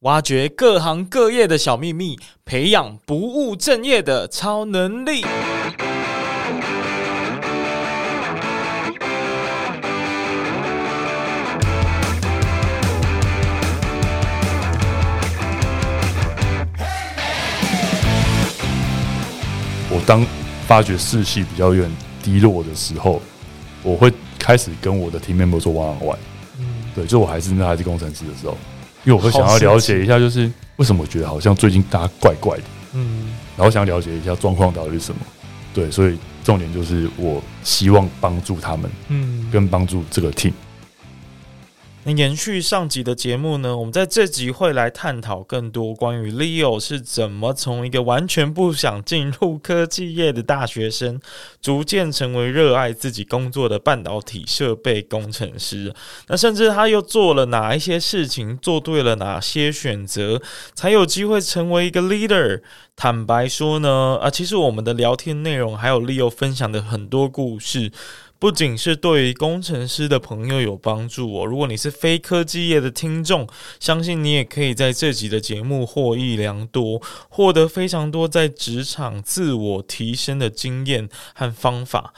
挖掘各行各业的小秘密，培养不务正业的超能力。我当发觉士气比较有点低落的时候，我会开始跟我的 team member 做 one on one。对，就我还是那还是工程师的时候。因为我会想要了解一下，就是为什么我觉得好像最近大家怪怪的，嗯，然后想要了解一下状况到底是什么，对，所以重点就是我希望帮助他们，嗯，跟帮助这个 team。延续上集的节目呢，我们在这集会来探讨更多关于 Leo 是怎么从一个完全不想进入科技业的大学生，逐渐成为热爱自己工作的半导体设备工程师。那甚至他又做了哪一些事情，做对了哪些选择，才有机会成为一个 leader。坦白说呢，啊，其实我们的聊天内容还有 Leo 分享的很多故事。不仅是对于工程师的朋友有帮助哦，如果你是非科技业的听众，相信你也可以在这集的节目获益良多，获得非常多在职场自我提升的经验和方法。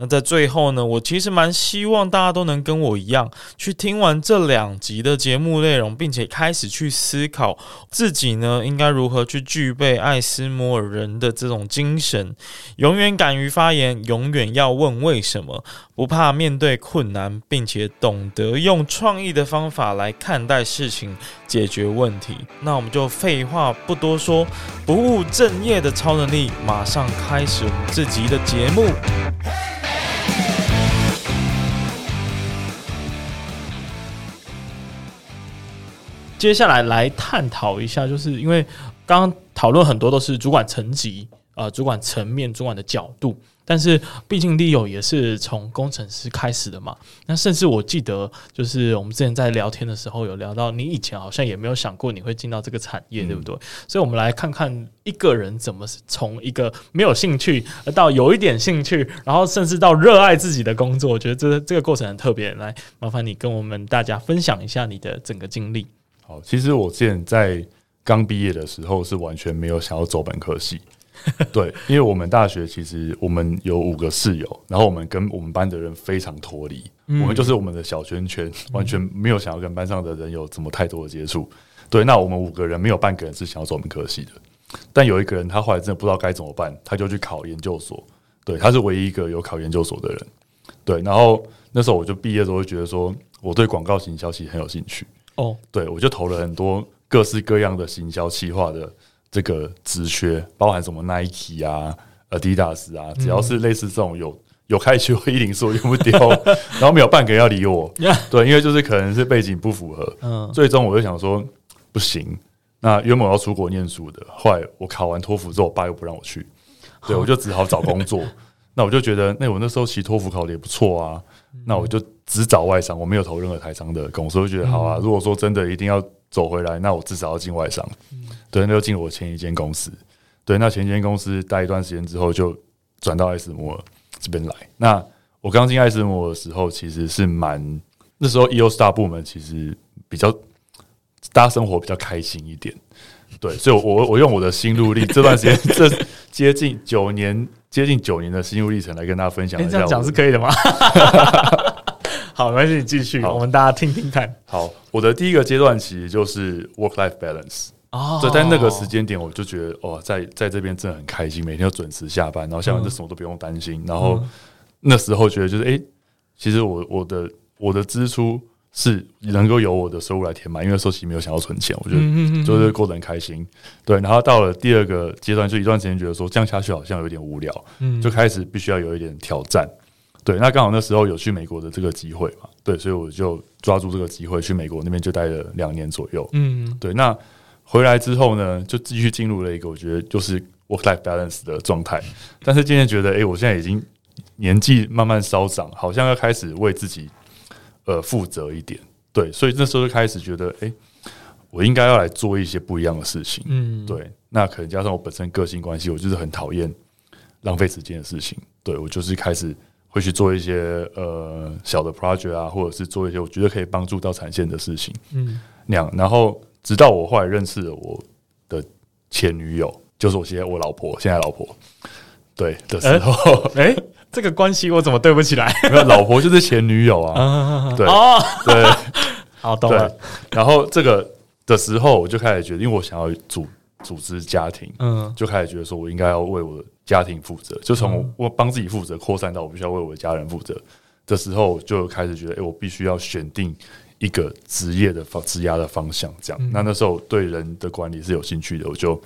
那在最后呢，我其实蛮希望大家都能跟我一样，去听完这两集的节目内容，并且开始去思考自己呢，应该如何去具备爱斯摩尔人的这种精神，永远敢于发言，永远要问为什么，不怕面对困难，并且懂得用创意的方法来看待事情，解决问题。那我们就废话不多说，不务正业的超能力，马上开始我们这集的节目。接下来来探讨一下，就是因为刚刚讨论很多都是主管层级啊、呃，主管层面、主管的角度。但是，毕竟 Leo 也是从工程师开始的嘛。那甚至我记得，就是我们之前在聊天的时候有聊到，你以前好像也没有想过你会进到这个产业，嗯、对不对？所以，我们来看看一个人怎么从一个没有兴趣，到有一点兴趣，然后甚至到热爱自己的工作。我觉得这这个过程很特别。来，麻烦你跟我们大家分享一下你的整个经历。好，其实我之前在刚毕业的时候是完全没有想要走本科系。对，因为我们大学其实我们有五个室友，然后我们跟我们班的人非常脱离，嗯、我们就是我们的小圈圈，完全没有想要跟班上的人有这么太多的接触。对，那我们五个人没有半个人是想要走本科系的，但有一个人他后来真的不知道该怎么办，他就去考研究所。对，他是唯一一个有考研究所的人。对，然后那时候我就毕业的时候就觉得说，我对广告型消息很有兴趣。哦，对，我就投了很多各式各样的行销企划的。这个职缺包含什么 Nike 啊、Adidas 啊，只要是类似这种有有开学会议，说用不掉，然后没有半个人要理我。对，因为就是可能是背景不符合。嗯，最终我就想说不行。那原本我要出国念书的，后来我考完托福之后，我爸又不让我去，对，我就只好找工作。那我就觉得，那我那时候其实托福考的也不错啊。那我就只找外商，我没有投任何台商的公司。我就觉得好啊。如果说真的一定要走回来，那我至少要进外商。对，那就进我前一间公司。对，那前一间公司待一段时间之后，就转到艾斯摩尔这边来。那我刚进艾斯摩尔的时候，其实是蛮那时候 EO Star 部门其实比较大家生活比较开心一点。对，所以我，我我用我的心路历这段时间这接近九年接近九年的心路历程来跟大家分享一下。这样讲是可以的吗？好，没关系，你继续，我们大家听听看。好，我的第一个阶段其实就是 work life balance。哦，所以在那个时间点，我就觉得哦，在在这边真的很开心，每天都准时下班，然后下班就什么都不用担心。然后那时候觉得就是，哎，其实我我的我的支出是能够由我的收入来填满，因为那时候其实没有想要存钱，我觉得就是过得很开心。对，然后到了第二个阶段，就一段时间觉得说这样下去好像有点无聊，嗯就开始必须要有一点挑战。对，那刚好那时候有去美国的这个机会嘛，对，所以我就抓住这个机会去美国那边就待了两年左右。嗯，对，那。回来之后呢，就继续进入了一个我觉得就是 work life balance 的状态。但是渐渐觉得，哎，我现在已经年纪慢慢稍长，好像要开始为自己呃负责一点。对，所以那时候就开始觉得，哎，我应该要来做一些不一样的事情。嗯，对。那可能加上我本身个性关系，我就是很讨厌浪费时间的事情。对，我就是开始会去做一些呃小的 project 啊，或者是做一些我觉得可以帮助到产线的事情。嗯，那样，然后。直到我后来认识了我的前女友，就是我现在我老婆，现在老婆，对的时候，哎、这个关系我怎么对不起来？没有，老婆就是前女友啊，对，哦、对，好懂了。然后这个的时候，我就开始觉得，因为我想要组组织家庭，嗯，就开始觉得说我应该要为我的家庭负责，就从我帮自己负责扩散到我必须要为我的家人负责的时候，就开始觉得，哎、我必须要选定。一个职业的方职涯的方向，这样。那那时候对人的管理是有兴趣的，我就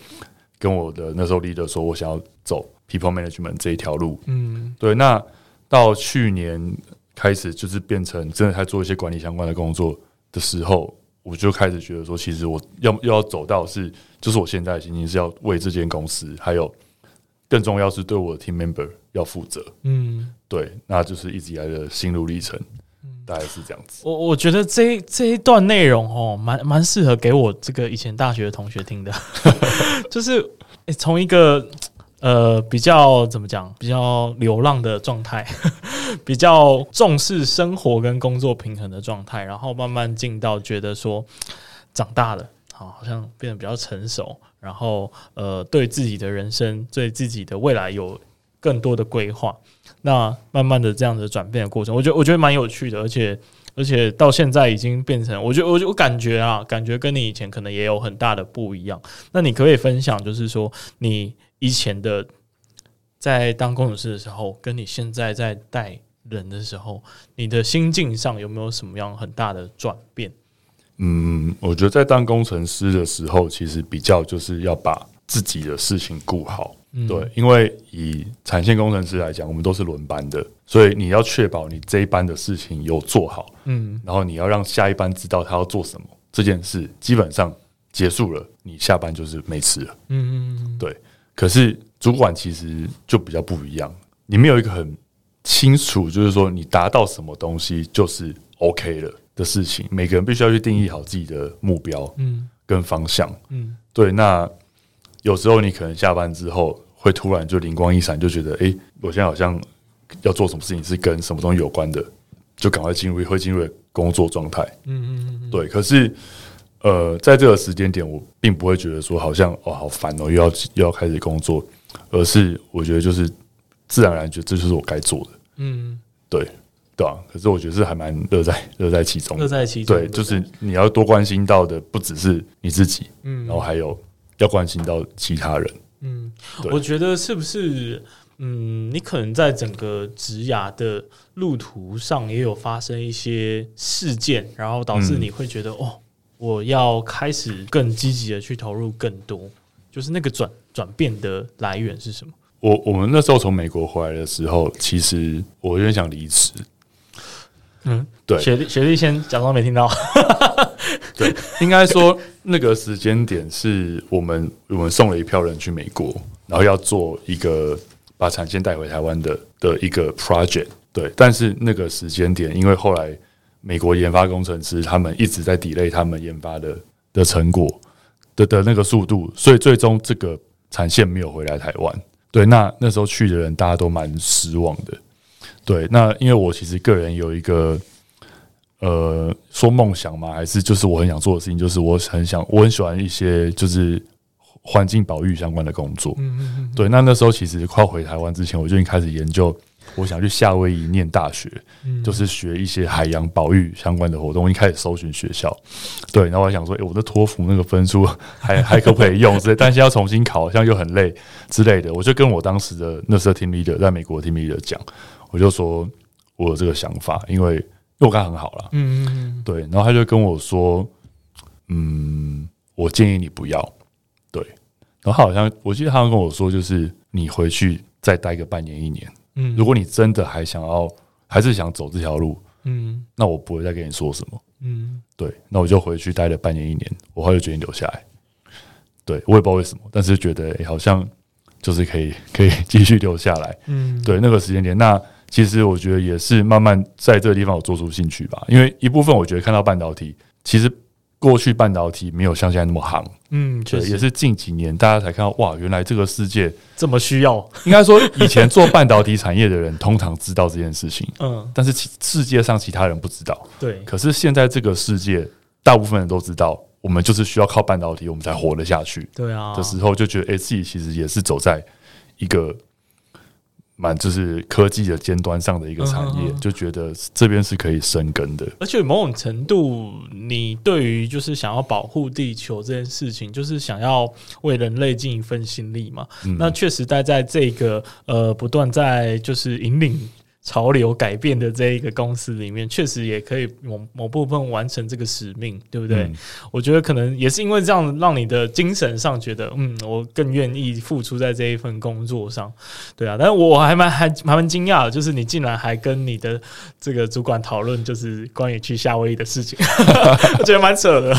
跟我的那时候 leader 说，我想要走 people management 这一条路。嗯，对。那到去年开始，就是变成真的在做一些管理相关的工作的时候，我就开始觉得说，其实我要要走到是，就是我现在的心情是要为这间公司，还有更重要是对我的 team member 要负责。嗯，对。那就是一直以来的心路历程。大概是这样子，我我觉得这一这一段内容哦，蛮蛮适合给我这个以前大学的同学听的，就是从、一个呃比较怎么讲，比较流浪的状态，比较重视生活跟工作平衡的状态，然后慢慢进到觉得说长大了，好，好像变得比较成熟，然后呃对自己的人生，对自己的未来有更多的规划。那慢慢的这样的转变的过程，我觉得我觉得蛮有趣的，而且而且到现在已经变成，我觉得我就我感觉啊，感觉跟你以前可能也有很大的不一样。那你可以分享，就是说你以前的在当工程师的时候，跟你现在在带人的时候，你的心境上有没有什么样很大的转变？嗯，我觉得在当工程师的时候，其实比较就是要把自己的事情顾好。对，因为以产线工程师来讲，我们都是轮班的，所以你要确保你这一班的事情有做好，嗯，然后你要让下一班知道他要做什么，这件事基本上结束了，你下班就是没吃了，嗯嗯，对。可是主管其实就比较不一样，你没有一个很清楚，就是说你达到什么东西就是 OK 了的事情，每个人必须要去定义好自己的目标，嗯，跟方向，嗯，对。那有时候你可能下班之后。会突然就灵光一闪，就觉得哎、欸，我现在好像要做什么事情是跟什么东西有关的，就赶快进入会进入工作状态。嗯嗯嗯，对。可是呃，在这个时间点，我并不会觉得说好像哦好烦哦，又要又要开始工作，而是我觉得就是自然而然觉得这就是我该做的。嗯，对对啊。可是我觉得是还蛮乐在乐在其中，乐在其中。对，就是你要多关心到的不只是你自己，嗯，然后还有要关心到其他人。嗯，我觉得是不是，嗯，你可能在整个职涯的路途上也有发生一些事件，然后导致你会觉得，嗯、哦，我要开始更积极的去投入更多，就是那个转转变的来源是什么？我我们那时候从美国回来的时候，其实我有点想离职。嗯，对，雪莉雪莉先假装没听到。对，应该说那个时间点是我们我们送了一票人去美国，然后要做一个把产线带回台湾的的一个 project。对，但是那个时间点，因为后来美国研发工程师他们一直在 delay 他们研发的的成果的的那个速度，所以最终这个产线没有回来台湾。对，那那时候去的人大家都蛮失望的。对，那因为我其实个人有一个。呃，说梦想嘛，还是就是我很想做的事情，就是我很想，我很喜欢一些就是环境保育相关的工作。嗯嗯嗯。对，那那时候其实快回台湾之前，我就已经开始研究，我想去夏威夷念大学，就是学一些海洋保育相关的活动。我一开始搜寻学校，对，然后我想说，哎，我的托福那个分数 还还可不可以用之类，但是要重新考，好像又很累之类的。我就跟我当时的那时候 team leader 在美国 team leader 讲，我就说我有这个想法，因为。因为我刚很好了，嗯嗯嗯，对，然后他就跟我说，嗯，我建议你不要，对，然后他好像我记得他跟我说，就是你回去再待个半年一年，嗯，如果你真的还想要，还是想走这条路，嗯，那我不会再跟你说什么，嗯，对，那我就回去待了半年一年，我后来就决定留下来，对，我也不知道为什么，但是觉得哎，好像就是可以可以继续留下来，嗯，对，那个时间点那。其实我觉得也是慢慢在这个地方有做出兴趣吧，因为一部分我觉得看到半导体，其实过去半导体没有像现在那么行，嗯，对，也是近几年大家才看到哇，原来这个世界这么需要。应该说以前做半导体产业的人通常知道这件事情，嗯，但是其世界上其他人不知道，对。可是现在这个世界大部分人都知道，我们就是需要靠半导体，我们才活得下去。对啊，的时候就觉得，哎，自己其实也是走在一个。蛮就是科技的尖端上的一个产业，嗯、就觉得这边是可以生根的。而且某种程度，你对于就是想要保护地球这件事情，就是想要为人类尽一份心力嘛。嗯、那确实待在这个呃不断在就是引领。潮流改变的这一个公司里面，确实也可以某某部分完成这个使命，对不对？嗯、我觉得可能也是因为这样，让你的精神上觉得，嗯，我更愿意付出在这一份工作上，对啊。但是我还蛮还蛮惊讶的，就是你竟然还跟你的这个主管讨论，就是关于去夏威夷的事情，我觉得蛮扯的。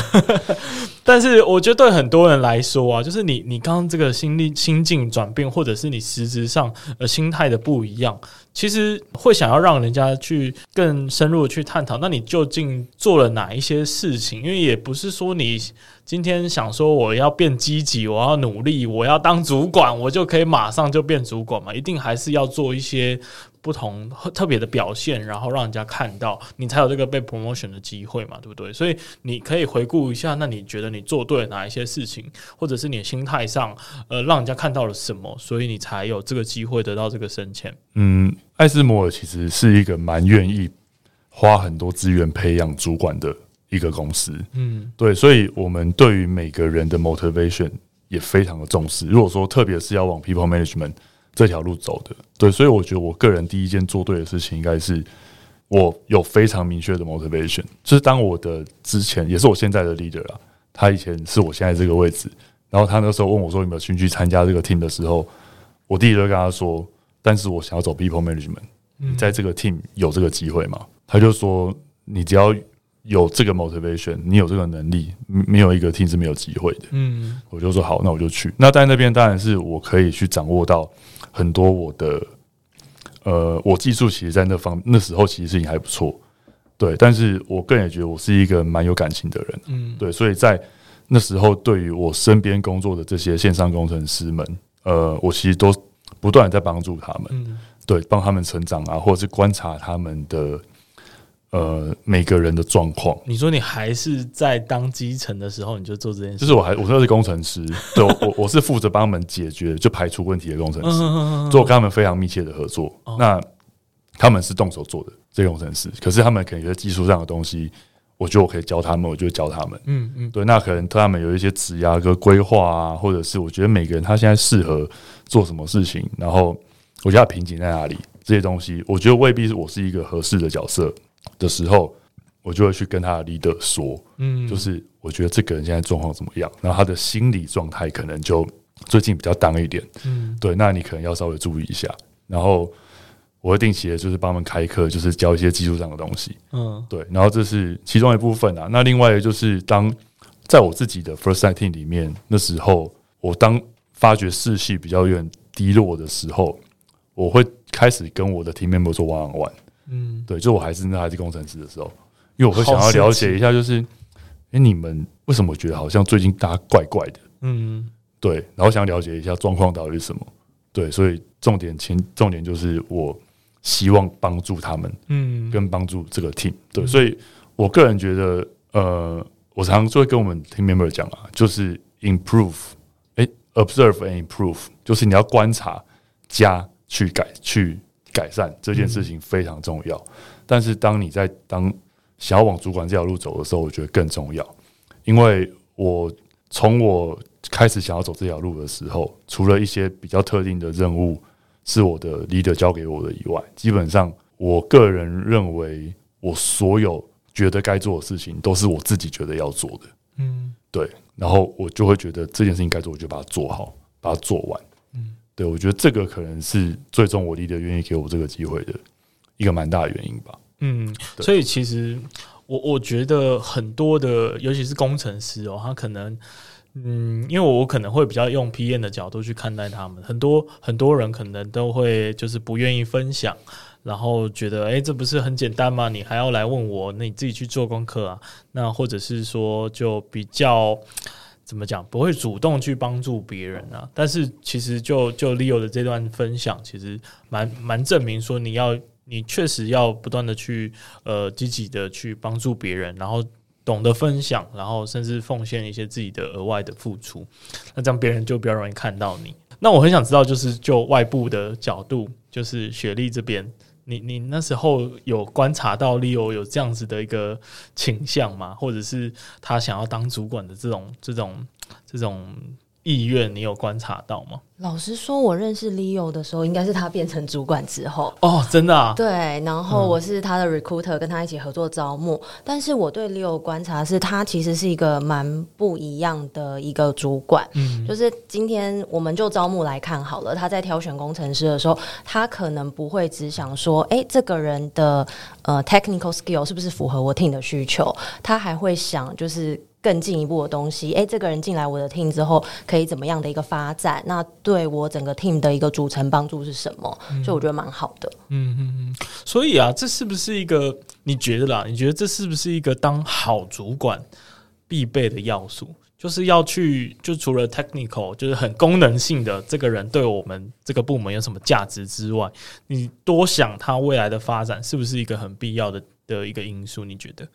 但是我觉得对很多人来说啊，就是你你刚刚这个心力心境转变，或者是你实质上呃心态的不一样。其实会想要让人家去更深入的去探讨，那你究竟做了哪一些事情？因为也不是说你今天想说我要变积极，我要努力，我要当主管，我就可以马上就变主管嘛？一定还是要做一些。不同特别的表现，然后让人家看到你才有这个被 promotion 的机会嘛，对不对？所以你可以回顾一下，那你觉得你做对了哪一些事情，或者是你的心态上，呃，让人家看到了什么，所以你才有这个机会得到这个升迁。嗯，艾斯摩尔其实是一个蛮愿意花很多资源培养主管的一个公司。嗯，对，所以我们对于每个人的 motivation 也非常的重视。如果说特别是要往 people management。这条路走的，对，所以我觉得我个人第一件做对的事情，应该是我有非常明确的 motivation，就是当我的之前也是我现在的 leader 啊，他以前是我现在这个位置，然后他那时候问我说有没有兴趣参加这个 team 的时候，我第一个跟他说，但是我想要走 people management，你在这个 team 有这个机会吗？他就说，你只要有这个 motivation，你有这个能力，没有一个 team 是没有机会的。嗯，我就说好，那我就去。那在那边当然是我可以去掌握到。很多我的，呃，我技术其实，在那方那时候其实事情还不错，对。但是我个人也觉得我是一个蛮有感情的人，嗯，对。所以在那时候，对于我身边工作的这些线上工程师们，呃，我其实都不断在帮助他们，嗯，对，帮他们成长啊，或者是观察他们的。呃，每个人的状况。你说你还是在当基层的时候，你就做这件事？就是我还我说是工程师，对，我我是负责帮他们解决就排除问题的工程师，做跟他们非常密切的合作。那他们是动手做的这个工程师，可是他们可能有些技术上的东西，我觉得我可以教他们，我就教他们。嗯嗯，对，那可能他们有一些职涯跟规划啊，或者是我觉得每个人他现在适合做什么事情，然后我觉得他瓶颈在哪里，这些东西，我觉得未必是我是一个合适的角色。的时候，我就会去跟他的 leader 说，嗯，就是我觉得这个人现在状况怎么样，然后他的心理状态可能就最近比较 down 一点，嗯，对，那你可能要稍微注意一下。然后我会定期的，就是帮他们开课，就是教一些技术上的东西，嗯，对。然后这是其中一部分啊。那另外就是当在我自己的 first site team 里面，那时候我当发觉士气比较有点低落的时候，我会开始跟我的 team member 做 one on one。嗯，对，就我还是那还是工程师的时候，因为我会想要了解一下，就是，哎，你们为什么觉得好像最近大家怪怪的？嗯，对，然后想了解一下状况到底是什么？对，所以重点前重点就是我希望帮助他们，嗯，跟帮助这个 team。对，所以我个人觉得，呃，我常常就会跟我们 team member 讲啊，就是 improve，哎，observe and improve，就是你要观察加去改去。改善这件事情非常重要，但是当你在当想要往主管这条路走的时候，我觉得更重要。因为我从我开始想要走这条路的时候，除了一些比较特定的任务是我的 leader 交给我的以外，基本上我个人认为，我所有觉得该做的事情都是我自己觉得要做的。嗯，对，然后我就会觉得这件事情该做，我就把它做好，把它做完。对，我觉得这个可能是最终我 leader 愿意给我这个机会的一个蛮大的原因吧。嗯，所以其实我我觉得很多的，尤其是工程师哦，他可能，嗯，因为我可能会比较用 PM 的角度去看待他们，很多很多人可能都会就是不愿意分享，然后觉得，哎，这不是很简单吗？你还要来问我？那你自己去做功课啊？那或者是说，就比较。怎么讲？不会主动去帮助别人啊。但是其实就就 Leo 的这段分享，其实蛮蛮证明说，你要你确实要不断的去呃积极的去帮助别人，然后懂得分享，然后甚至奉献一些自己的额外的付出，那这样别人就比较容易看到你。那我很想知道，就是就外部的角度，就是雪莉这边，你你那时候有观察到 Leo 有这样子的一个倾向吗？或者是他想要当主管的这种这种这种意愿，你有观察到吗？老实说，我认识 Leo 的时候，应该是他变成主管之后哦，真的啊。对，然后我是他的 recruiter，跟他一起合作招募。嗯、但是我对 Leo 观察是，他其实是一个蛮不一样的一个主管。嗯，就是今天我们就招募来看好了，他在挑选工程师的时候，他可能不会只想说，哎、欸，这个人的呃 technical skill 是不是符合我 team 的需求？他还会想就是。更进一步的东西，诶、欸，这个人进来我的 team 之后，可以怎么样的一个发展？那对我整个 team 的一个组成帮助是什么？嗯、所以我觉得蛮好的。嗯嗯嗯。所以啊，这是不是一个你觉得啦？你觉得这是不是一个当好主管必备的要素？就是要去，就除了 technical，就是很功能性的这个人对我们这个部门有什么价值之外，你多想他未来的发展是不是一个很必要的的一个因素？你觉得？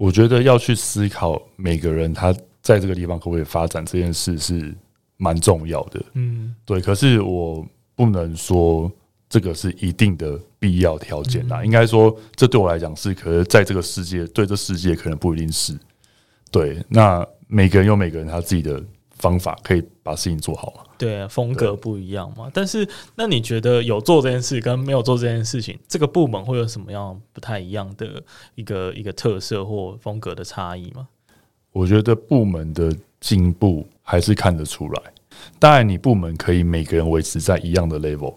我觉得要去思考每个人他在这个地方可不可以发展这件事是蛮重要的，嗯，对。可是我不能说这个是一定的必要条件啦，应该说这对我来讲是，可是在这个世界，对这世界可能不一定是。对，那每个人有每个人他自己的。方法可以把事情做好嘛？对，风格不一样嘛。但是，那你觉得有做这件事跟没有做这件事情，这个部门会有什么样不太一样的一个一个特色或风格的差异吗？我觉得部门的进步还是看得出来。当然，你部门可以每个人维持在一样的 level，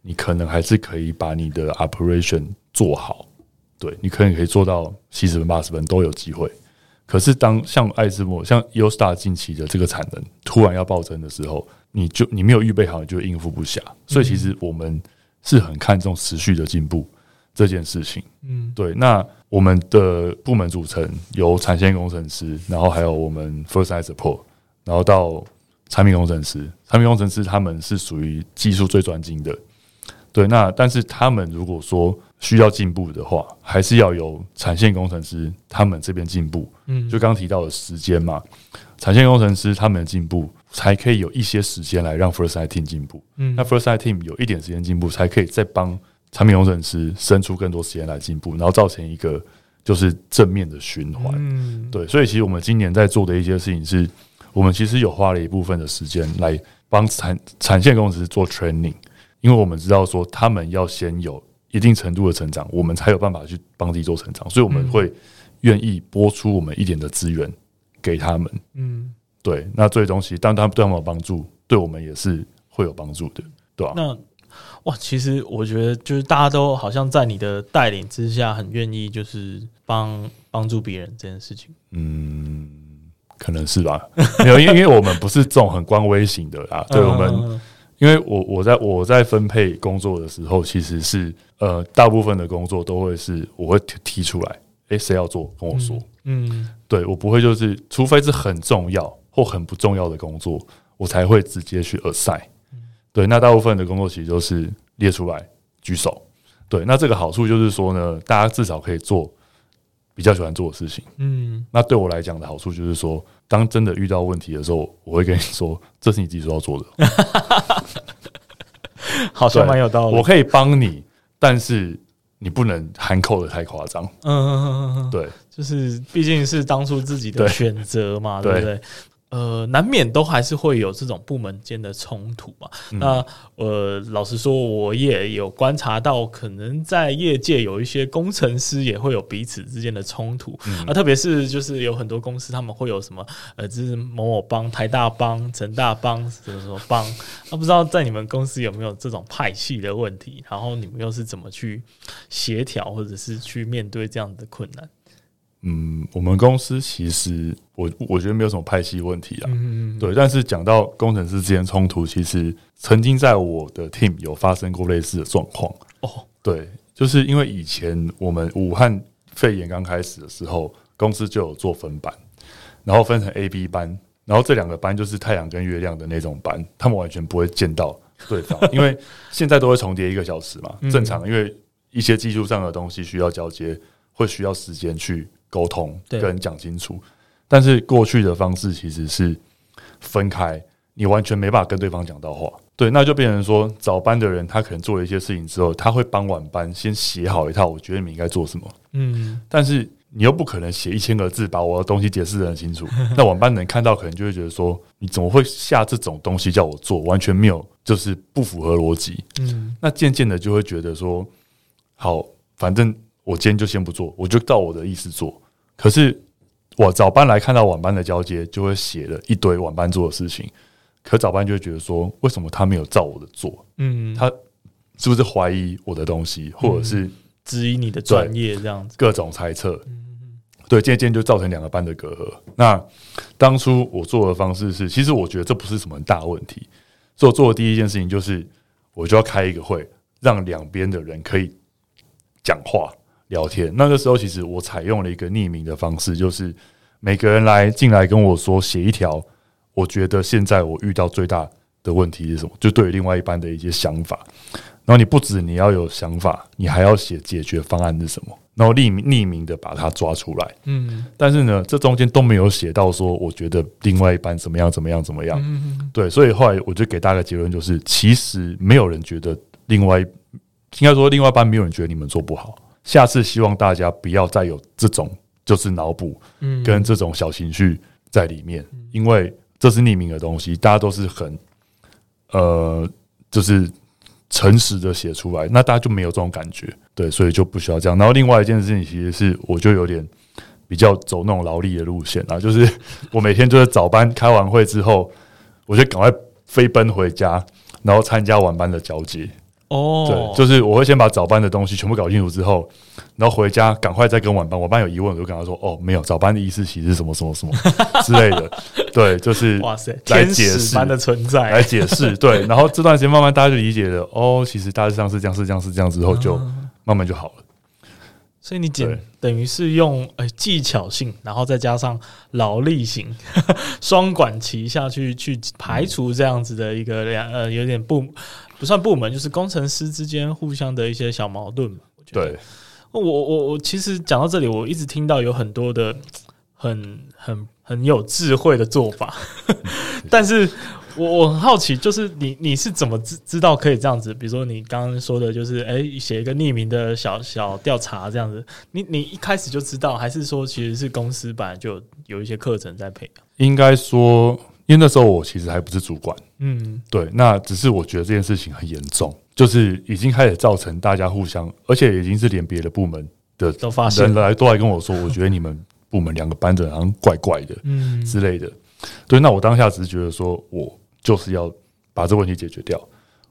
你可能还是可以把你的 operation 做好。对，你可能可以做到七十分、八十分都有机会。可是，当像艾兹莫、像 YOSTAR 近期的这个产能突然要暴增的时候，你就你没有预备好，你就应付不暇。所以，其实我们是很看重持续的进步这件事情。嗯，对。那我们的部门组成由产线工程师，然后还有我们 First Side Support，然后到产品工程师。产品工程师他们是属于技术最专精的。对，那但是他们如果说需要进步的话，还是要由产线工程师他们这边进步。嗯，就刚刚提到的时间嘛，产线工程师他们的进步，才可以有一些时间来让 First Side Team 进步。嗯，那 First Side Team 有一点时间进步，才可以再帮产品工程师生出更多时间来进步，然后造成一个就是正面的循环。嗯，对，所以其实我们今年在做的一些事情是，我们其实有花了一部分的时间来帮产产线工程师做 training。因为我们知道说，他们要先有一定程度的成长，我们才有办法去帮自己做成长，所以我们会愿意拨出我们一点的资源给他们。嗯，对。那这些东西，当他们对他们有帮助，对我们也是会有帮助的，对吧？那哇，其实我觉得，就是大家都好像在你的带领之下，很愿意就是帮帮助别人这件事情。嗯，可能是吧。没有，因为因为我们不是这种很官威型的啊，对我们。因为我我在我在分配工作的时候，其实是呃大部分的工作都会是我会提提出来，诶，谁要做跟我说，嗯，嗯。对我不会就是，除非是很重要或很不重要的工作，我才会直接去 assign，对，那大部分的工作其实都是列出来举手，对，那这个好处就是说呢，大家至少可以做比较喜欢做的事情，嗯，那对我来讲的好处就是说。当真的遇到问题的时候，我会跟你说：“这是你自己说要做的。”好像蛮有道理。我可以帮你，但是你不能含扣的太夸张。嗯嗯嗯嗯，对，就是毕竟是当初自己的选择嘛，对，对不对？呃，难免都还是会有这种部门间的冲突嘛。嗯、那呃，老实说，我也有观察到，可能在业界有一些工程师也会有彼此之间的冲突。嗯、啊，特别是就是有很多公司他们会有什么呃，就是某某帮、台大帮、成大帮什么什么帮。啊，不知道在你们公司有没有这种派系的问题？然后你们又是怎么去协调，或者是去面对这样的困难？嗯，我们公司其实我我觉得没有什么派系问题啊，对。但是讲到工程师之间冲突，其实曾经在我的 team 有发生过类似的状况哦。对，就是因为以前我们武汉肺炎刚开始的时候，公司就有做分班，然后分成 A、B 班，然后这两个班就是太阳跟月亮的那种班，他们完全不会见到对方，因为现在都会重叠一个小时嘛，正常，因为一些技术上的东西需要交接，会需要时间去。沟通跟讲清楚。但是过去的方式其实是分开，你完全没办法跟对方讲到话。对，那就变成说，早班的人他可能做了一些事情之后，他会帮晚班先写好一套，我觉得你们应该做什么。嗯，但是你又不可能写一千个字把我的东西解释的很清楚。那晚班人看到可能就会觉得说，你怎么会下这种东西叫我做，完全没有，就是不符合逻辑。嗯，那渐渐的就会觉得说，好，反正我今天就先不做，我就照我的意思做。可是我早班来看到晚班的交接，就会写了一堆晚班做的事情。可早班就会觉得说，为什么他没有照我的做？嗯，他是不是怀疑我的东西，或者是质疑你的专业这样子？各种猜测，嗯，对，渐渐就造成两个班的隔阂。那当初我做的方式是，其实我觉得这不是什么大问题。所以我做的第一件事情就是，我就要开一个会，让两边的人可以讲话聊天。那个时候，其实我采用了一个匿名的方式，就是每个人来进来跟我说，写一条。我觉得现在我遇到最大的问题是什么？就对于另外一半的一些想法，然后你不止你要有想法，你还要写解决方案是什么，然后匿名匿名的把它抓出来。嗯，但是呢，这中间都没有写到说，我觉得另外一半怎么样怎么样怎么样。嗯，对，所以后来我就给大家结论，就是其实没有人觉得另外，应该说另外一半没有人觉得你们做不好。下次希望大家不要再有这种就是脑补，跟这种小情绪在里面，因为。这是匿名的东西，大家都是很，呃，就是诚实的写出来，那大家就没有这种感觉，对，所以就不需要这样。然后另外一件事情，其实是我就有点比较走那种劳力的路线啊，就是我每天就是早班开完会之后，我就赶快飞奔回家，然后参加晚班的交接。哦，对，就是我会先把早班的东西全部搞清楚之后，然后回家赶快再跟晚班，晚班有疑问我就跟他说：“哦，没有，早班的意思其实是什么什么什么 之类的。”对，就是哇塞，来解释般的存在，来解释。对，然后这段时间慢慢大家就理解了，哦，其实大致上是这样，是这样，是这样之后就慢慢就好了。所以你简等于是用呃技巧性，然后再加上劳力型，双管齐下去去排除这样子的一个两呃有点不。不算部门，就是工程师之间互相的一些小矛盾。我觉得，对，我我我其实讲到这里，我一直听到有很多的很很很有智慧的做法，但是我我很好奇，就是你你是怎么知知道可以这样子？比如说你刚刚说的，就是哎，写一个匿名的小小调查这样子，你你一开始就知道，还是说其实是公司本来就有一些课程在培养？应该说。因为那时候我其实还不是主管，嗯，对，那只是我觉得这件事情很严重，就是已经开始造成大家互相，而且已经是连别的部门的人来都来跟我说，我觉得你们部门两个班的人好像怪怪的，嗯之类的。对，那我当下只是觉得说，我就是要把这个问题解决掉，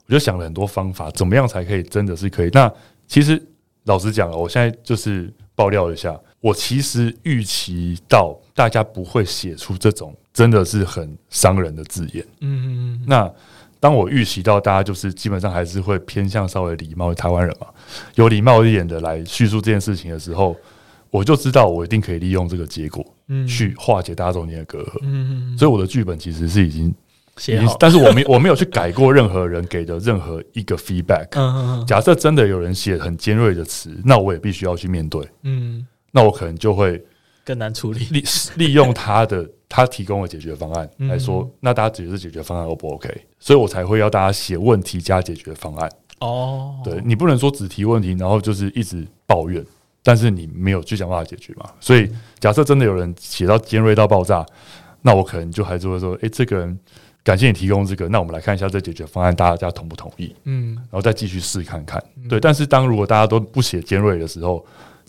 我就想了很多方法，怎么样才可以真的是可以。那其实老实讲，我现在就是爆料一下，我其实预期到大家不会写出这种。真的是很伤人的字眼。嗯嗯嗯。那当我预习到大家就是基本上还是会偏向稍微礼貌，台湾人嘛，有礼貌一点的来叙述这件事情的时候，我就知道我一定可以利用这个结果，嗯去化解大家中间的隔阂。嗯嗯。所以我的剧本其实是已经写好，但是我没我没有去改过任何人给的任何一个 feedback。嗯。假设真的有人写很尖锐的词，那我也必须要去面对。嗯。那我可能就会更难处理，利利用他的。他提供的解决方案来说，那大家觉得解决方案 O 不 OK？所以我才会要大家写问题加解决方案。哦，对，你不能说只提问题，然后就是一直抱怨，但是你没有去想办法解决嘛。所以假设真的有人写到尖锐到爆炸，那我可能就还是会说：“诶，这个人感谢你提供这个，那我们来看一下这解决方案，大家同不同意？”嗯，然后再继续试看看。对，但是当如果大家都不写尖锐的时候，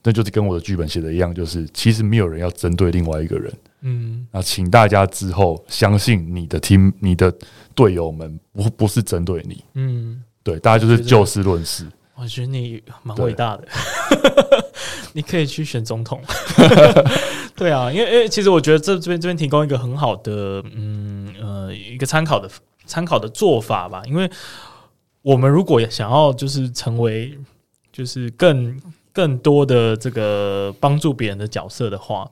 那就是跟我的剧本写的一样，就是其实没有人要针对另外一个人。嗯，那请大家之后相信你的 team，你的队友们不不是针对你。嗯，对，大家就是就事论事。我觉得你蛮伟大的，你可以去选总统。对啊，因为因为其实我觉得这这边这边提供一个很好的嗯呃一个参考的参考的做法吧。因为我们如果想要就是成为就是更更多的这个帮助别人的角色的话。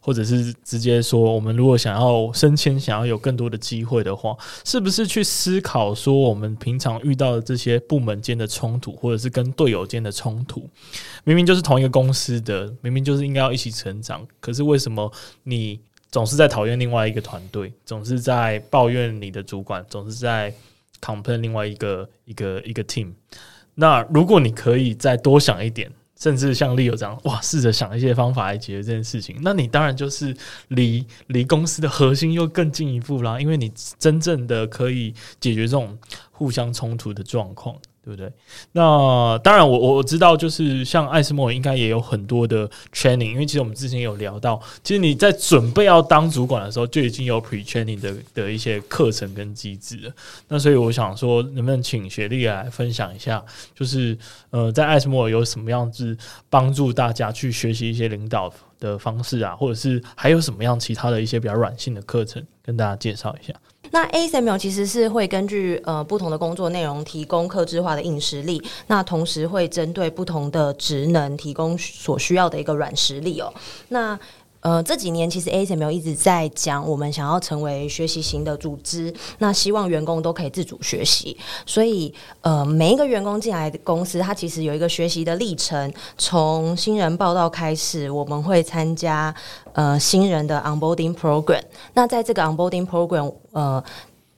或者是直接说，我们如果想要升迁，想要有更多的机会的话，是不是去思考说，我们平常遇到的这些部门间的冲突，或者是跟队友间的冲突，明明就是同一个公司的，明明就是应该要一起成长，可是为什么你总是在讨厌另外一个团队，总是在抱怨你的主管，总是在 complain 另外一个一个一个 team？那如果你可以再多想一点。甚至像利友这样，哇，试着想一些方法来解决这件事情，那你当然就是离离公司的核心又更进一步啦，因为你真正的可以解决这种互相冲突的状况。对不对？那当然我，我我知道，就是像艾斯莫尔应该也有很多的 training，因为其实我们之前有聊到，其实你在准备要当主管的时候，就已经有 pre training 的的一些课程跟机制了。那所以我想说，能不能请学历来分享一下，就是呃，在艾斯莫尔有什么样子帮助大家去学习一些领导的方式啊，或者是还有什么样其他的一些比较软性的课程，跟大家介绍一下。那 ASML 其实是会根据呃不同的工作内容提供客制化的硬实力，那同时会针对不同的职能提供所需要的一个软实力哦。那呃，这几年其实 ASML 一直在讲，我们想要成为学习型的组织，那希望员工都可以自主学习。所以呃，每一个员工进来的公司，他其实有一个学习的历程。从新人报道开始，我们会参加呃新人的 onboarding program。那在这个 onboarding program，呃，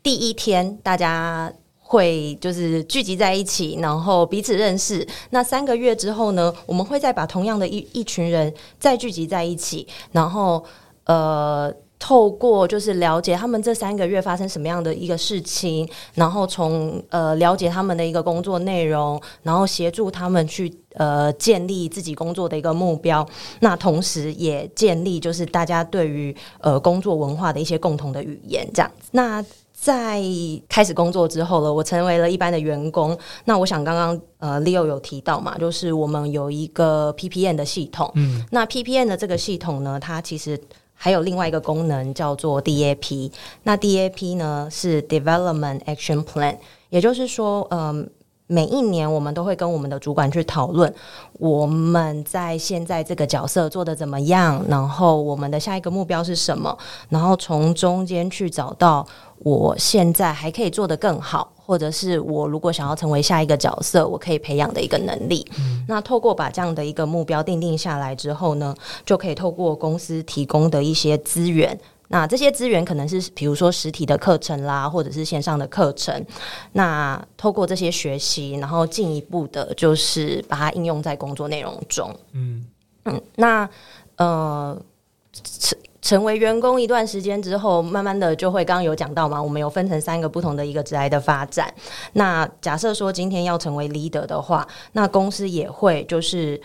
第一天大家。会就是聚集在一起，然后彼此认识。那三个月之后呢，我们会再把同样的一一群人再聚集在一起，然后呃，透过就是了解他们这三个月发生什么样的一个事情，然后从呃了解他们的一个工作内容，然后协助他们去呃建立自己工作的一个目标。那同时也建立就是大家对于呃工作文化的一些共同的语言，这样子。那在开始工作之后了，我成为了一般的员工。那我想刚刚呃，Leo 有提到嘛，就是我们有一个 PPN 的系统。嗯，那 PPN 的这个系统呢，它其实还有另外一个功能叫做 DAP。那 DAP 呢是 Development Action Plan，也就是说，嗯、呃。每一年，我们都会跟我们的主管去讨论我们在现在这个角色做的怎么样，然后我们的下一个目标是什么，然后从中间去找到我现在还可以做得更好，或者是我如果想要成为下一个角色，我可以培养的一个能力。嗯。那透过把这样的一个目标定定下来之后呢，就可以透过公司提供的一些资源。那这些资源可能是，比如说实体的课程啦，或者是线上的课程。那透过这些学习，然后进一步的，就是把它应用在工作内容中。嗯嗯，那呃，成成为员工一段时间之后，慢慢的就会，刚刚有讲到嘛，我们有分成三个不同的一个职涯的发展。那假设说今天要成为 leader 的话，那公司也会就是。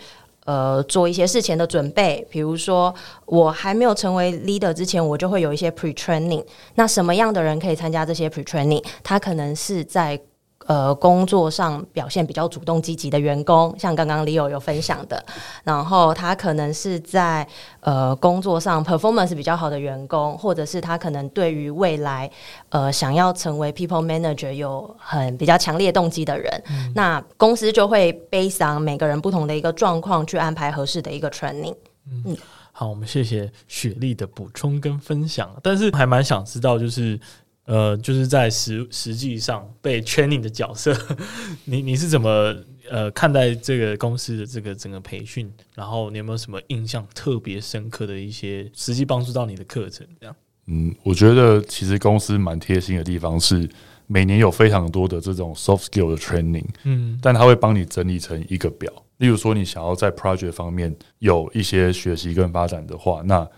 呃，做一些事前的准备，比如说我还没有成为 leader 之前，我就会有一些 pre training。那什么样的人可以参加这些 pre training？他可能是在。呃，工作上表现比较主动积极的员工，像刚刚 Leo 有分享的，然后他可能是在呃工作上 performance 比较好的员工，或者是他可能对于未来呃想要成为 people manager 有很比较强烈动机的人，嗯，那公司就会 based on 每个人不同的一个状况去安排合适的一个 training。嗯，嗯好，我们谢谢雪莉的补充跟分享，但是还蛮想知道就是。呃，就是在实实际上被 training 的角色，你你是怎么呃看待这个公司的这个整个培训？然后你有没有什么印象特别深刻的一些实际帮助到你的课程？这样？嗯，我觉得其实公司蛮贴心的地方是每年有非常多的这种 soft skill 的 training，嗯，但他会帮你整理成一个表。例如说，你想要在 project 方面有一些学习跟发展的话，那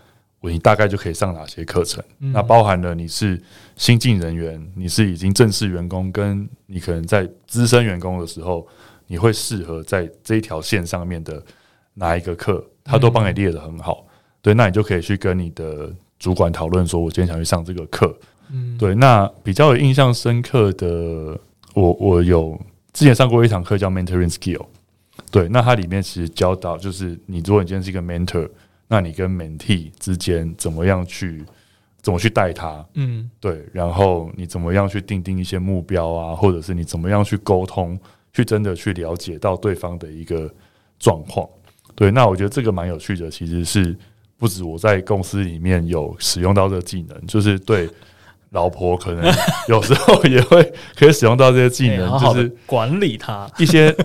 你大概就可以上哪些课程？嗯、那包含了你是新进人员，你是已经正式员工，跟你可能在资深员工的时候，你会适合在这一条线上面的哪一个课？他都帮你列的很好。嗯、对，那你就可以去跟你的主管讨论，说我今天想去上这个课。嗯，对。那比较有印象深刻的，我我有之前上过一堂课叫 Mentoring Skill。对，那它里面其实教导就是，你如果你今天是一个 mentor。那你跟 mentee 之间怎么样去怎么去带他？嗯，对，然后你怎么样去定定一些目标啊，或者是你怎么样去沟通，去真的去了解到对方的一个状况？对，那我觉得这个蛮有趣的，其实是不止我在公司里面有使用到这个技能，就是对老婆可能有时候也会 可以使用到这些技能，欸、就是管理他一些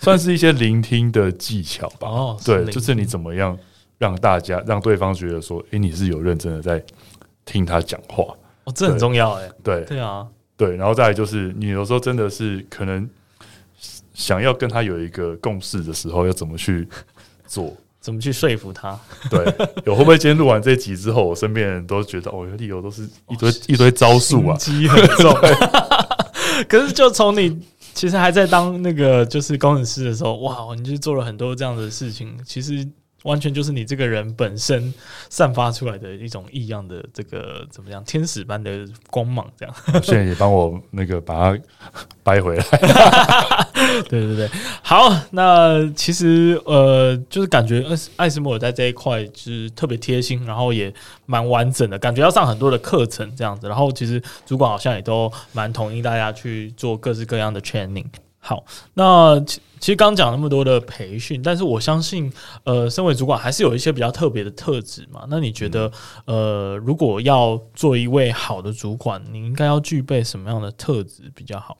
算是一些聆听的技巧吧。哦，对，就是你怎么样让大家让对方觉得说，哎、欸，你是有认真的在听他讲话。哦，这很重要哎。对对啊，对，然后再来就是你有时候真的是可能想要跟他有一个共识的时候，要怎么去做？怎么去说服他？对，有会不会今天录完这集之后，我身边人都觉得哦，理由都是一堆、哦、一堆招数啊，心机很重。可是就从你其实还在当那个就是工程师的时候，哇，你就做了很多这样的事情，其实。完全就是你这个人本身散发出来的一种异样的这个怎么样，天使般的光芒，这样。现在也帮我那个把它 掰回来。对对对，好，那其实呃，就是感觉艾斯摩尔在这一块就是特别贴心，然后也蛮完整的，感觉要上很多的课程这样子。然后其实主管好像也都蛮同意大家去做各式各样的 training。好，那其其实刚讲那么多的培训，但是我相信，呃，身为主管还是有一些比较特别的特质嘛。那你觉得，呃，如果要做一位好的主管，你应该要具备什么样的特质比较好？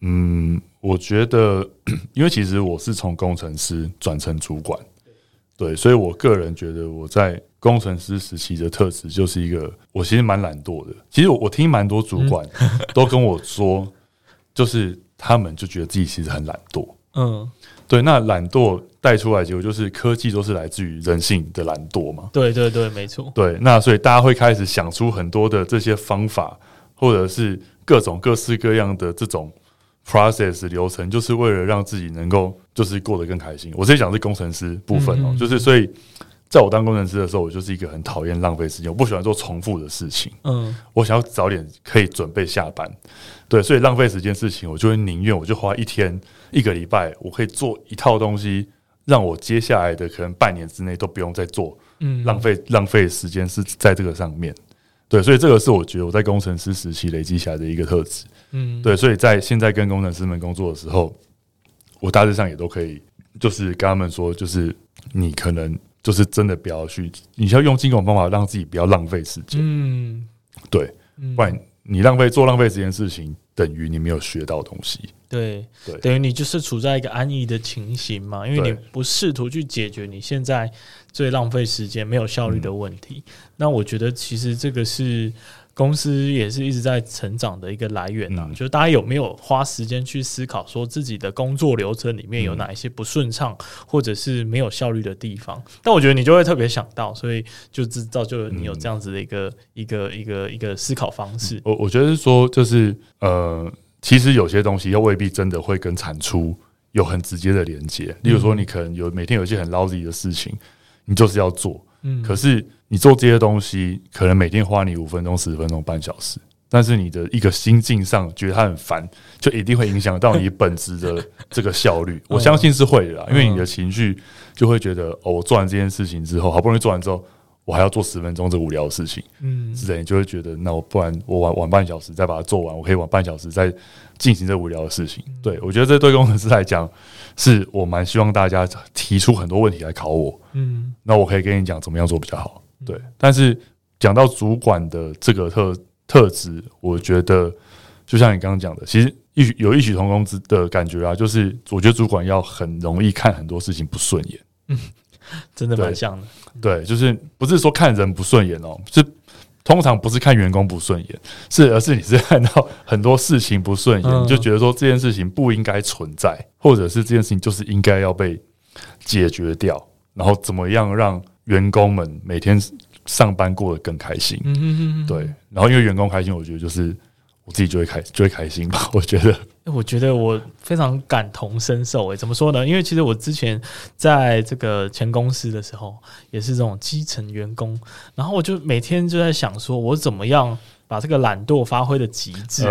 嗯，我觉得，因为其实我是从工程师转成主管，对，所以我个人觉得我在工程师时期的特质就是一个，我其实蛮懒惰的。其实我我听蛮多主管 都跟我说，就是。他们就觉得自己其实很懒惰，嗯，对。那懒惰带出来结果就是科技都是来自于人性的懒惰嘛，对对对，没错。对，那所以大家会开始想出很多的这些方法，或者是各种各式各样的这种 process 流程，就是为了让自己能够就是过得更开心。我这讲是工程师部分哦，就是所以。在我当工程师的时候，我就是一个很讨厌浪费时间，我不喜欢做重复的事情。嗯，我想要早点可以准备下班。对，所以浪费时间事情，我就会宁愿我就花一天、一个礼拜，我可以做一套东西，让我接下来的可能半年之内都不用再做。嗯，浪费浪费时间是在这个上面。对，所以这个是我觉得我在工程师时期累积起来的一个特质。嗯，对，所以在现在跟工程师们工作的时候，我大致上也都可以，就是跟他们说，就是你可能。就是真的不要去，你要用这种方法让自己不要浪费时间。嗯，对，不然你浪费做浪费这件事情，等于你没有学到东西。对对，等于你就是处在一个安逸的情形嘛，因为你不试图去解决你现在最浪费时间、没有效率的问题。那我觉得其实这个是。公司也是一直在成长的一个来源呐、啊，就是大家有没有花时间去思考，说自己的工作流程里面有哪一些不顺畅，或者是没有效率的地方？但我觉得你就会特别想到，所以就知道就你有这样子的一个一个一个一个思考方式。我我觉得是说，就是呃，其实有些东西又未必真的会跟产出有很直接的连接。例如说，你可能有每天有一些很 lousy 的事情，你就是要做，嗯，可是。你做这些东西，可能每天花你五分钟、十分钟、半小时，但是你的一个心境上觉得它很烦，就一定会影响到你本质的 这个效率。我相信是会的啦，因为你的情绪就会觉得，哦，我做完这件事情之后，好不容易做完之后，我还要做十分钟这无聊的事情，嗯，是的，你就会觉得，那我不然我晚晚半小时再把它做完，我可以晚半小时再进行这无聊的事情。对，我觉得这对工程师来讲，是我蛮希望大家提出很多问题来考我，嗯，那我可以跟你讲怎么样做比较好。对，但是讲到主管的这个特特质，我觉得就像你刚刚讲的，其实异有异曲同工之的感觉啊，就是我觉得主管要很容易看很多事情不顺眼，嗯，真的蛮像的，对，就是不是说看人不顺眼哦，是通常不是看员工不顺眼，是而是你是看到很多事情不顺眼，你就觉得说这件事情不应该存在，或者是这件事情就是应该要被解决掉，然后怎么样让。员工们每天上班过得更开心，对，然后因为员工开心，我觉得就是我自己就会开就会开心吧。我觉得，我觉得我非常感同身受。诶，怎么说呢？因为其实我之前在这个前公司的时候，也是这种基层员工，然后我就每天就在想，说我怎么样把这个懒惰发挥的极致，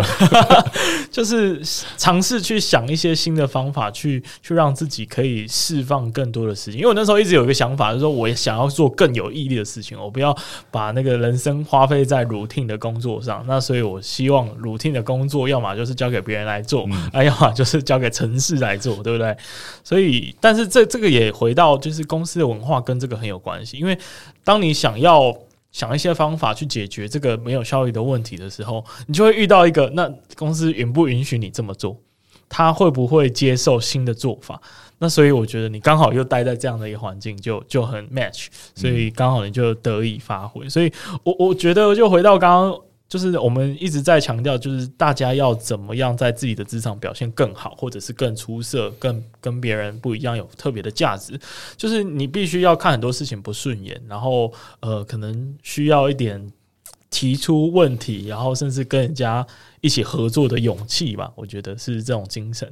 就是尝试去想一些新的方法去，去去让自己可以释放更多的事情。因为我那时候一直有一个想法，就是说我也想要做更有毅力的事情，我不要把那个人生花费在 routine 的工作上。那所以我希望 routine 的工作，要么就是交给别人来做，啊、嗯，要么就是交给城市来做，对不对？所以，但是这这个也回到就是公司的文化跟这个很有关系，因为当你想要。想一些方法去解决这个没有效益的问题的时候，你就会遇到一个，那公司允不允许你这么做？他会不会接受新的做法？那所以我觉得你刚好又待在这样的一个环境就，就就很 match，所以刚好你就得以发挥。所以我我觉得就回到刚刚。就是我们一直在强调，就是大家要怎么样在自己的职场表现更好，或者是更出色、更跟别人不一样、有特别的价值。就是你必须要看很多事情不顺眼，然后呃，可能需要一点提出问题，然后甚至跟人家一起合作的勇气吧。我觉得是这种精神。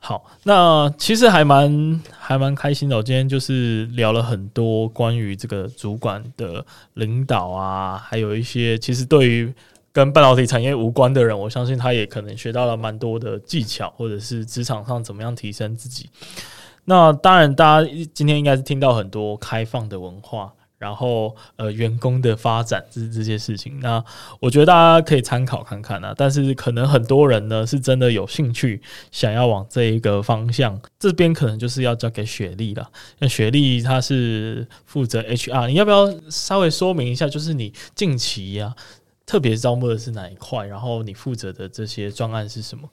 好，那其实还蛮还蛮开心的。我今天就是聊了很多关于这个主管的领导啊，还有一些其实对于跟半导体产业无关的人，我相信他也可能学到了蛮多的技巧，或者是职场上怎么样提升自己。那当然，大家今天应该是听到很多开放的文化。然后，呃，员工的发展这这些事情，那我觉得大家可以参考看看啊。但是，可能很多人呢是真的有兴趣想要往这一个方向，这边可能就是要交给雪莉了。那雪莉她是负责 HR，你要不要稍微说明一下？就是你近期呀、特别招募的是哪一块？然后你负责的这些专案是什么？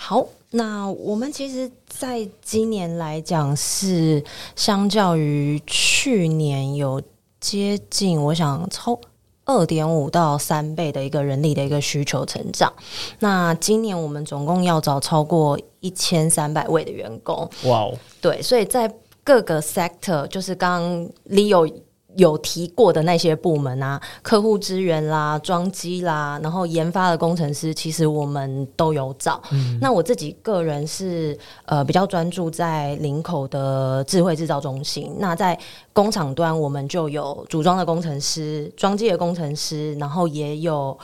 好，那我们其实在今年来讲是相较于去年有接近，我想超二点五到三倍的一个人力的一个需求成长。那今年我们总共要找超过一千三百位的员工。哇哦，对，所以在各个 sector，就是刚刚 Leo。有提过的那些部门啊，客户资源啦、装机啦，然后研发的工程师，其实我们都有找。嗯、那我自己个人是呃比较专注在林口的智慧制造中心。那在工厂端，我们就有组装的工程师、装机的工程师，然后也有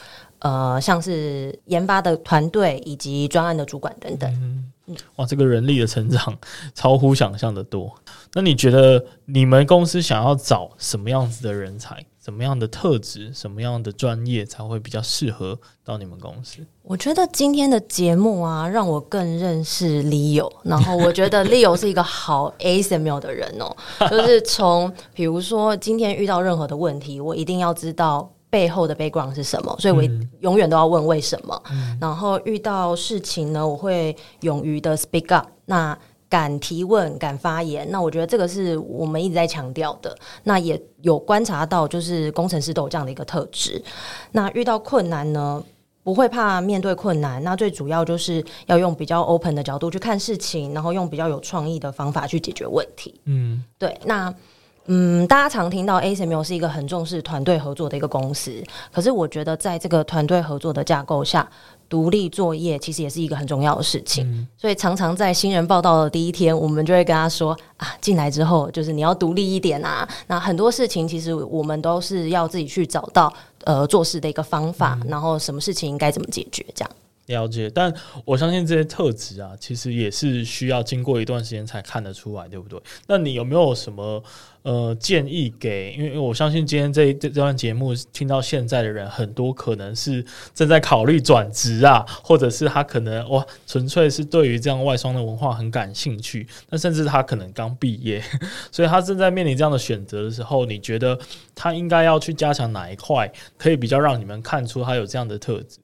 呃像是研发的团队以及专案的主管等等。嗯哇，这个人力的成长超乎想象的多。那你觉得你们公司想要找什么样子的人才？什么样的特质？什么样的专业才会比较适合到你们公司？我觉得今天的节目啊，让我更认识 Leo。然后我觉得 Leo 是一个好 ASML 的人哦，就是从比如说今天遇到任何的问题，我一定要知道。背后的 background 是什么？所以我永远都要问为什么。嗯、然后遇到事情呢，我会勇于的 speak up，那敢提问、敢发言。那我觉得这个是我们一直在强调的。那也有观察到，就是工程师都有这样的一个特质。那遇到困难呢，不会怕面对困难。那最主要就是要用比较 open 的角度去看事情，然后用比较有创意的方法去解决问题。嗯，对。那嗯，大家常听到 ASML 是一个很重视团队合作的一个公司，可是我觉得在这个团队合作的架构下，独立作业其实也是一个很重要的事情。嗯、所以常常在新人报道的第一天，我们就会跟他说啊，进来之后就是你要独立一点啊。那很多事情其实我们都是要自己去找到呃做事的一个方法，嗯、然后什么事情应该怎么解决这样。了解，但我相信这些特质啊，其实也是需要经过一段时间才看得出来，对不对？那你有没有什么呃建议给？因为我相信今天这这这段节目听到现在的人很多，可能是正在考虑转职啊，或者是他可能哇，纯粹是对于这样外商的文化很感兴趣，那甚至他可能刚毕业，所以他正在面临这样的选择的时候，你觉得他应该要去加强哪一块，可以比较让你们看出他有这样的特质？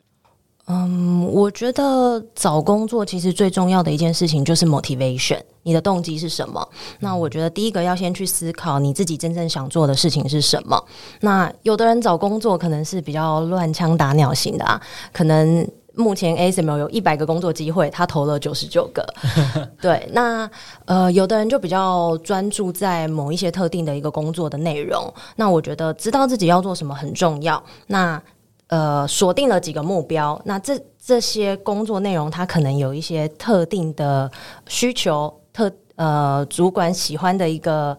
嗯，我觉得找工作其实最重要的一件事情就是 motivation，你的动机是什么？那我觉得第一个要先去思考你自己真正想做的事情是什么。那有的人找工作可能是比较乱枪打鸟型的啊，可能目前 ASML 有一百个工作机会，他投了九十九个。对，那呃，有的人就比较专注在某一些特定的一个工作的内容。那我觉得知道自己要做什么很重要。那呃，锁定了几个目标，那这这些工作内容，它可能有一些特定的需求，特呃，主管喜欢的一个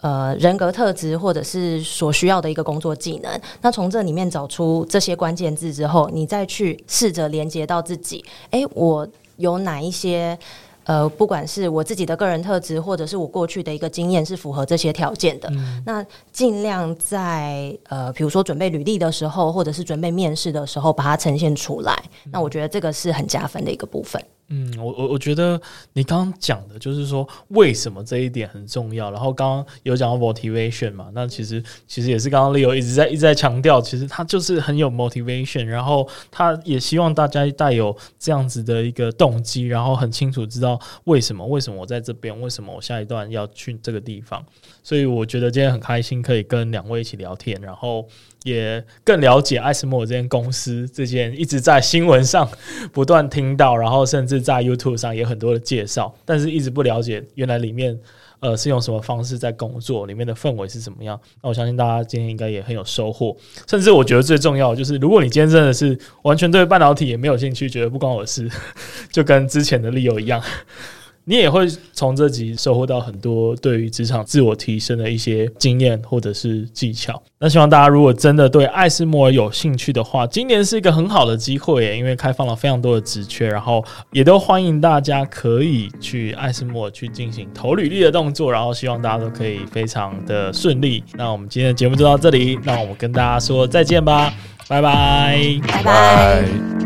呃人格特质或者是所需要的一个工作技能。那从这里面找出这些关键字之后，你再去试着连接到自己，哎，我有哪一些？呃，不管是我自己的个人特质，或者是我过去的一个经验，是符合这些条件的。嗯、那尽量在呃，比如说准备履历的时候，或者是准备面试的时候，把它呈现出来。嗯、那我觉得这个是很加分的一个部分。嗯，我我我觉得你刚刚讲的就是说为什么这一点很重要。然后刚刚有讲到 motivation 嘛，那其实其实也是刚刚 Leo 一直在一直在强调，其实他就是很有 motivation，然后他也希望大家带有这样子的一个动机，然后很清楚知道为什么为什么我在这边，为什么我下一段要去这个地方。所以我觉得今天很开心可以跟两位一起聊天，然后。也更了解艾斯摩这间公司，这间一直在新闻上不断听到，然后甚至在 YouTube 上也很多的介绍，但是一直不了解原来里面呃是用什么方式在工作，里面的氛围是怎么样。那我相信大家今天应该也很有收获，甚至我觉得最重要就是，如果你今天真的是完全对半导体也没有兴趣，觉得不关我事，就跟之前的 Leo 一样。你也会从这集收获到很多对于职场自我提升的一些经验或者是技巧。那希望大家如果真的对艾斯摩尔有兴趣的话，今年是一个很好的机会耶，因为开放了非常多的职缺，然后也都欢迎大家可以去艾斯摩尔去进行投履历的动作，然后希望大家都可以非常的顺利。那我们今天的节目就到这里，那我们跟大家说再见吧，拜拜，拜拜。